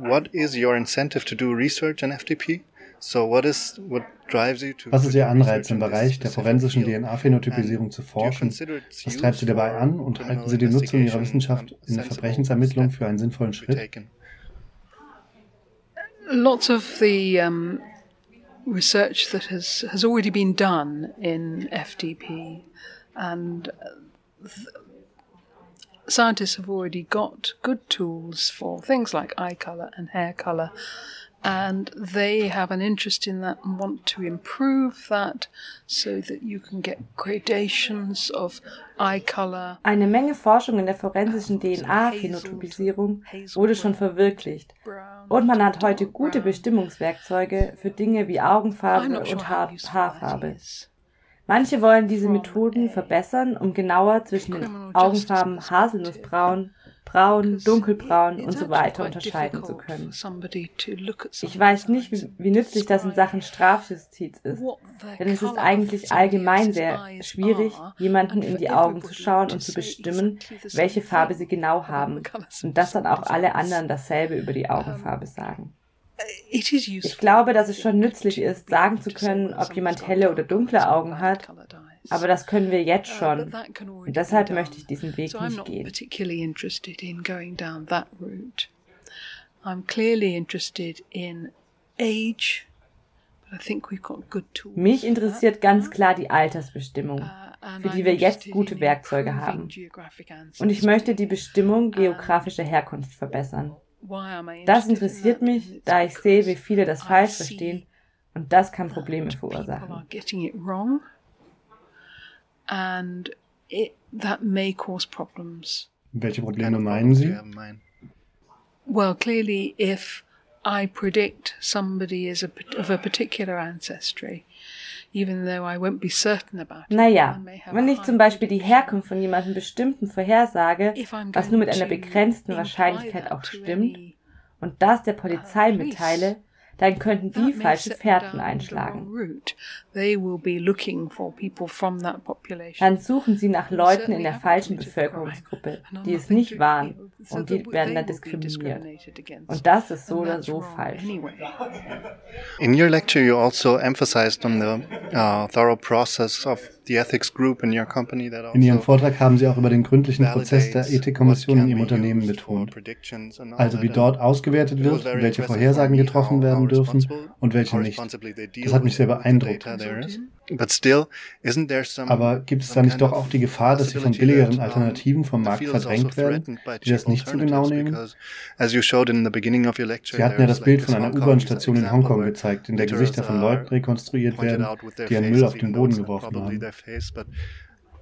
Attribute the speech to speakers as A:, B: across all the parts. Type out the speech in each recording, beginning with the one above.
A: what is your incentive to do research in FTP?
B: Was ist Ihr Anreiz im Bereich der forensischen DNA-Phänotypisierung zu forschen? Was treibt Sie dabei an und halten Sie die Nutzung Ihrer Wissenschaft in der Verbrechensermittlung für einen sinnvollen Schritt?
C: Lots of the um, research that has, has already been done in FTP and uh, scientists have already got good tools for things like eye color and hair color and they have an interest in that and want to improve that so that you can get gradations of eye color.
D: Eine Menge Forschung in der forensischen DNA-Phänotypisierung wurde schon verwirklicht. Und man hat heute gute Bestimmungswerkzeuge für Dinge wie Augenfarbe und Haar Haarfarbe. Manche wollen diese Methoden verbessern, um genauer zwischen den Augenfarben Haselnussbraun braun, dunkelbraun und so weiter unterscheiden zu können. Ich weiß nicht, wie, wie nützlich das in Sachen Strafjustiz ist, denn es ist eigentlich allgemein sehr schwierig, jemanden in die Augen zu schauen und zu bestimmen, welche Farbe sie genau haben und dass dann auch alle anderen dasselbe über die Augenfarbe sagen. Ich glaube, dass es schon nützlich ist, sagen zu können, ob jemand helle oder dunkle Augen hat aber das können wir jetzt uh, schon. Und deshalb möchte ich diesen Weg nicht gehen. I'm clearly interested in age, Mich interessiert ganz klar die Altersbestimmung, uh, für die wir jetzt gute Werkzeuge haben. Und ich möchte die Bestimmung geografischer Herkunft verbessern. Das interessiert mich, da ich sehe, wie viele das falsch verstehen und das kann Probleme verursachen
C: and it, that may cause problems.
B: Welche Probleme meinen Sie?
C: Well, clearly, if I predict somebody is a, of a particular ancestry, even though I won't be certain about it.
D: Naja, wenn ich zum Beispiel die Herkunft von jemandem bestimmten vorhersage, was nur mit einer begrenzten Wahrscheinlichkeit auch stimmt, und das der Polizei mitteile, dann könnten die falsche Fährten einschlagen. Dann suchen sie nach Leuten in der falschen Bevölkerungsgruppe, die es nicht waren, und die werden dann diskriminiert. Und das ist so oder so falsch.
A: In your lecture you also emphasized on the uh, thorough process of
B: in Ihrem Vortrag haben Sie auch über den gründlichen Prozess der Ethikkommission in Ihrem Unternehmen betont. Also wie dort ausgewertet wird, welche Vorhersagen getroffen werden dürfen und welche nicht. Das hat mich sehr beeindruckt. Aber gibt es da nicht doch auch die Gefahr, dass sie von billigeren Alternativen vom Markt verdrängt werden, die das nicht so genau nehmen? Sie hatten ja das Bild von einer U-Bahn-Station in Hongkong gezeigt, in der Gesichter von Leuten rekonstruiert werden, die ihren Müll auf den Boden geworfen haben.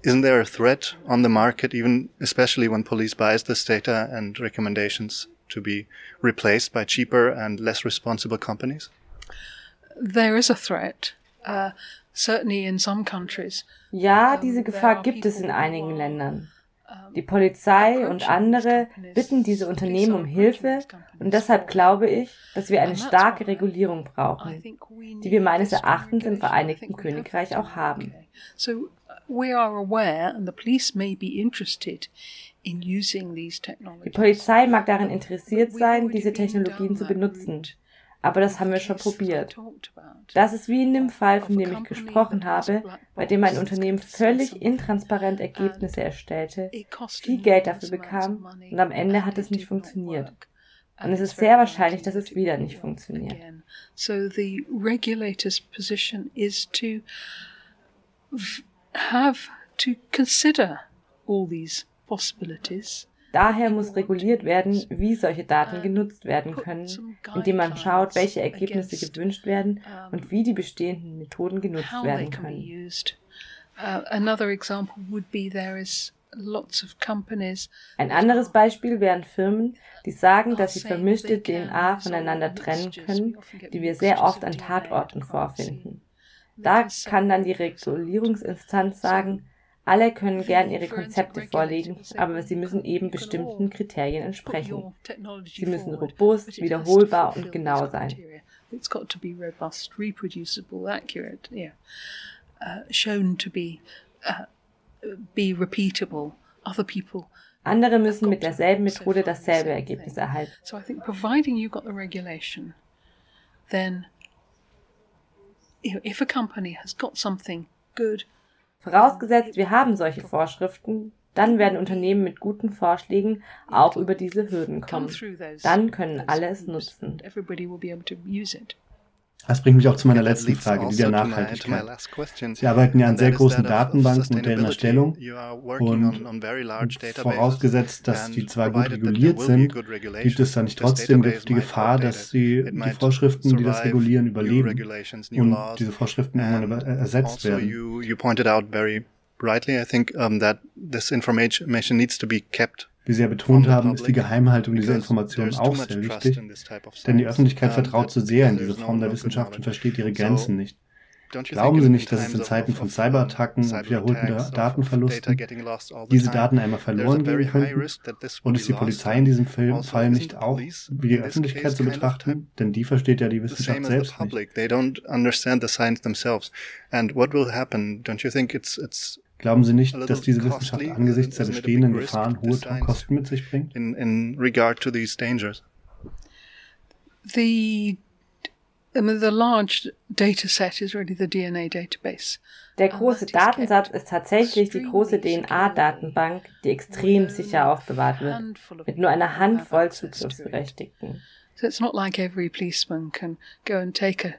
A: Isn't there a threat on the market, even especially when police buys this data and recommendations to be replaced by cheaper and less responsible companies?
C: There is a threat. Uh, certainly in some countries.
D: Ja, diese Gefahr gibt es in einigen Ländern. Die Polizei und andere bitten diese Unternehmen um Hilfe und deshalb glaube ich, dass wir eine starke Regulierung brauchen, die wir meines Erachtens im Vereinigten Königreich auch haben. Die Polizei mag darin interessiert sein, diese Technologien zu benutzen. Aber das haben wir schon probiert. Das ist wie in dem Fall, von dem ich gesprochen habe, bei dem ein Unternehmen völlig intransparent Ergebnisse erstellte, viel Geld dafür bekam und am Ende hat es nicht funktioniert. Und es ist sehr wahrscheinlich, dass es wieder nicht funktioniert. So the regulator's position is to have to consider all these possibilities Daher muss reguliert werden, wie solche Daten genutzt werden können, indem man schaut, welche Ergebnisse gewünscht werden und wie die bestehenden Methoden genutzt werden können. Uh, Ein anderes Beispiel wären Firmen, die sagen, dass sie vermischte DNA voneinander trennen können, die wir sehr oft an Tatorten vorfinden. Da kann dann die Regulierungsinstanz sagen, alle können gern ihre Konzepte vorlegen, aber sie müssen eben bestimmten Kriterien entsprechen. Sie müssen robust, wiederholbar und genau sein. It's got to be robust, reproducible, accurate, yeah. Uh, shown to be uh, be repeatable. Other people Andere müssen mit derselben Methode dasselbe Ergebnis erhalten.
C: So I think providing you got the regulation, then you know, if a company has got something good
D: Vorausgesetzt, wir haben solche Vorschriften, dann werden Unternehmen mit guten Vorschlägen auch über diese Hürden kommen. Dann können alle es nutzen.
B: Das bringt mich auch zu meiner letzten Frage, die der also Nachhaltigkeit. Sie arbeiten ja an sehr großen Datenbanken und deren Erstellung und vorausgesetzt, dass die zwar gut reguliert sind, gibt es da nicht trotzdem die Gefahr, dass sie die Vorschriften, die das regulieren, überleben und diese Vorschriften irgendwann ersetzt werden.
A: rightly, I think um, that this information needs to be kept
B: wie Sie ja betont haben, ist die Geheimhaltung dieser Informationen auch sehr wichtig, denn die Öffentlichkeit vertraut zu sehr in diese Form der Wissenschaft und versteht ihre Grenzen nicht. Glauben Sie nicht, dass es in Zeiten von Cyberattacken und wiederholten Datenverlusten diese Daten einmal verloren gehen könnten? Und ist die Polizei in diesem Fall nicht auch wie die Öffentlichkeit zu betrachten? Denn die versteht ja die Wissenschaft selbst nicht. Glauben Sie nicht, dass diese Wissenschaft angesichts der bestehenden Gefahren hohe Kosten mit sich bringt?
A: In, in regard to these dangers.
C: The I mean, the large data set is really the DNA database.
D: Der große Datensatz ist tatsächlich die große DNA-Datenbank, die extrem sicher aufbewahrt wird, mit nur einer Handvoll Zugriffsberechtigten.
C: So it's not like every policeman can go and take a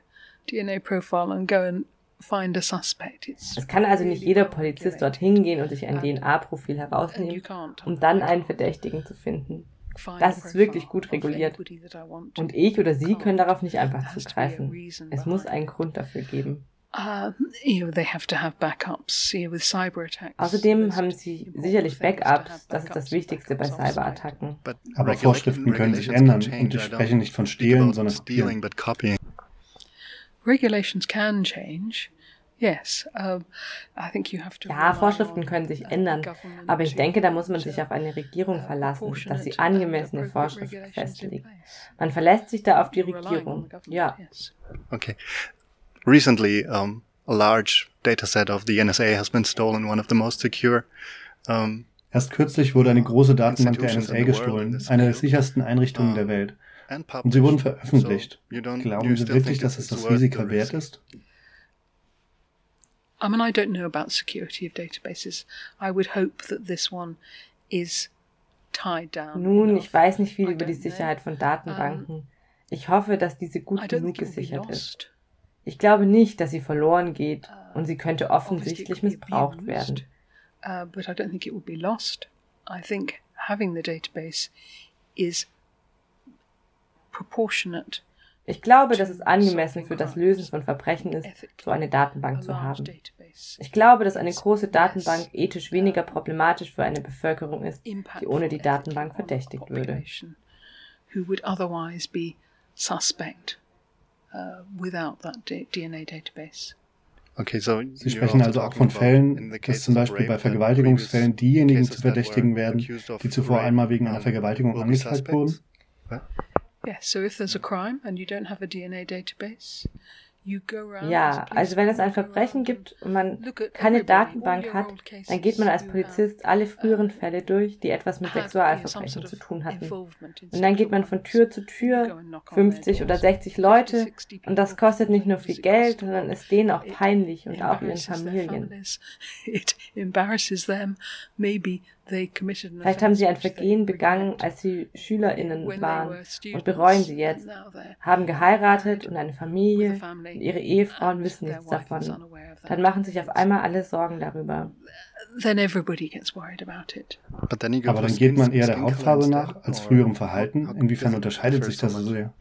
C: DNA profile and go and
D: es kann also nicht jeder Polizist dorthin gehen und sich ein DNA-Profil herausnehmen, um dann einen Verdächtigen zu finden. Das ist wirklich gut reguliert. Und ich oder Sie können darauf nicht einfach zugreifen. Es muss einen Grund dafür geben. Außerdem haben sie sicherlich Backups, das ist das Wichtigste bei Cyberattacken.
B: Aber Vorschriften können sich ändern und wir sprechen nicht von Stehlen, sondern Kopieren.
C: Regulations can change. Yes, um, I think you have to
D: ja, Vorschriften können sich ändern, aber ich denke, da muss man sich auf eine Regierung uh, verlassen, dass sie angemessene Vorschriften festlegt. Man verlässt sich da auf die Regierung. Ja.
A: Okay. Recently, um, a large dataset of the NSA has been stolen, one of the most secure um,
B: Erst kürzlich wurde eine große Datenbank der NSA gestohlen, eine der sichersten Einrichtungen der Welt. Und sie wurden veröffentlicht. Glauben Sie wirklich, dass es das Risiko wert ist?
C: I mean, I don't know about security of databases. I would hope that this one is tied down.
D: Nun, ich weiß nicht viel über die Sicherheit von Datenbanken. Ich hoffe, dass diese gut genug gesichert ist. Ich glaube nicht, dass sie verloren geht uh, und sie könnte offensichtlich missbraucht werden.
C: Uh, but I don't think it would be lost. I think having the database is proportionate.
D: Ich glaube, dass es angemessen für das Lösen von Verbrechen ist, so eine Datenbank zu haben. Ich glaube, dass eine große Datenbank ethisch weniger problematisch für eine Bevölkerung ist, die ohne die Datenbank verdächtigt würde.
A: Okay, so
B: Sie sprechen also auch von Fällen, dass zum Beispiel bei Vergewaltigungsfällen diejenigen zu Verdächtigen werden, die zuvor einmal wegen einer Vergewaltigung angeklagt wurden?
C: Yes, so if there's a crime and you don't have a DNA database,
D: ja, also wenn es ein Verbrechen gibt und man keine Datenbank hat, dann geht man als Polizist alle früheren Fälle durch, die etwas mit Sexualverbrechen zu tun hatten. Und dann geht man von Tür zu Tür, 50 oder 60 Leute, und das kostet nicht nur viel Geld, sondern ist denen auch peinlich und auch ihren Familien. Vielleicht haben sie ein Vergehen begangen, als sie SchülerInnen waren und bereuen sie jetzt, haben geheiratet und eine Familie und ihre Ehefrauen wissen nichts davon. Dann machen sich auf einmal alle Sorgen darüber.
B: Aber dann geht man eher der Hautfarbe nach als früherem Verhalten. Inwiefern unterscheidet sich das so sehr?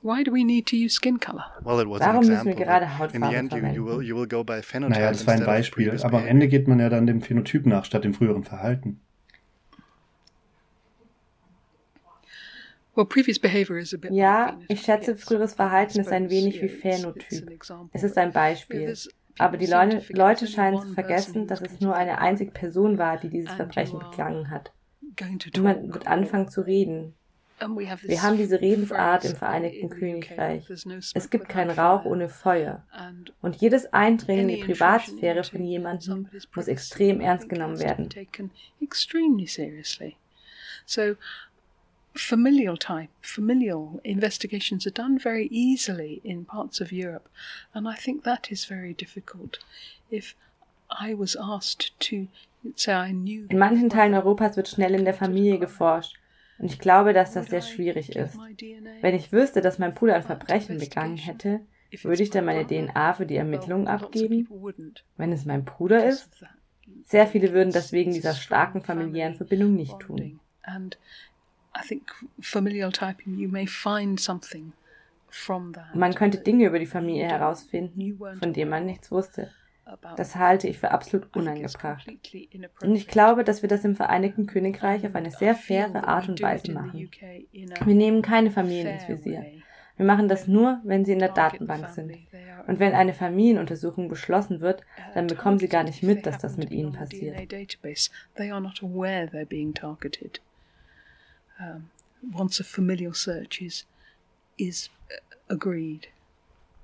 C: Why do we need to use skin color?
D: Well, it was Warum müssen wir gerade Hautfarbe
B: verwenden? Naja, das war ein Beispiel, aber am Ende geht man ja dann dem Phänotyp nach, statt dem früheren Verhalten.
D: Ja, ich schätze, früheres Verhalten ist ein wenig wie Phänotyp. Es ist ein Beispiel. Aber die Leute, Leute scheinen zu vergessen, dass es nur eine einzige Person war, die dieses Verbrechen begangen hat. Und man wird anfangen zu reden, Wir haben diese Redensart im Vereinigten Königreich. Es gibt keinen Rauch ohne Feuer. Und jedes Eindringen in die Privatsphäre von jemandem muss extrem ernst genommen werden.
C: Familial type, familial investigations are done very easily in parts of Europe, and I think that is very difficult. If I was asked to say I knew.
D: In manchen Teilen Europas wird schnell in der Familie geforscht. Und ich glaube, dass das sehr schwierig ist. Wenn ich wüsste, dass mein Bruder ein Verbrechen begangen hätte, würde ich dann meine DNA für die Ermittlungen abgeben? Wenn es mein Bruder ist? Sehr viele würden das wegen dieser starken familiären Verbindung nicht tun. Man könnte Dinge über die Familie herausfinden, von denen man nichts wusste. Das halte ich für absolut unangebracht. Und ich glaube, dass wir das im Vereinigten Königreich auf eine sehr faire Art und Weise machen. Wir nehmen keine Familien ins Visier. Wir machen das nur, wenn sie in der Datenbank sind. Und wenn eine Familienuntersuchung beschlossen wird, dann bekommen sie gar nicht mit, dass das mit ihnen passiert. once a familial search is is agreed.